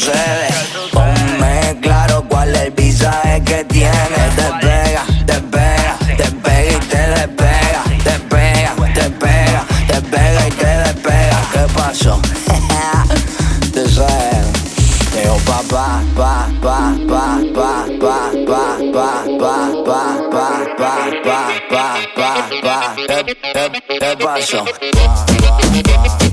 sucede. Ponme claro cuál es el visaje que tiene. Te pega, te pega, te pega y te despega. Te pega, te pega, te pega y te despega. ¿Qué pasó? te sabes. Digo papá, pa, pa, pa, pa, pa, pa, pa, pa, pa, pa, pa, pa, pa, pa, pa, pa, pa, pa,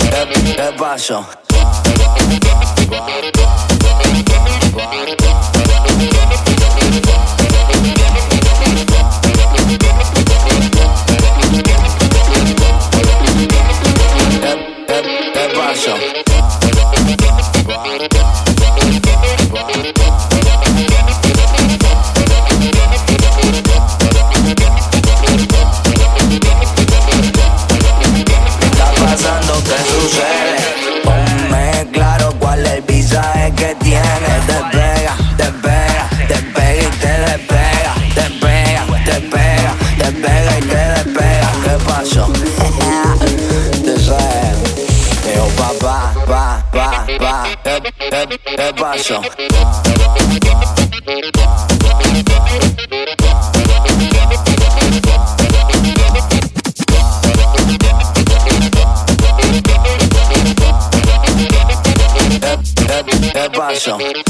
¿Qué, pasó? é baixo. É, é, é.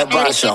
¿Qué pasa?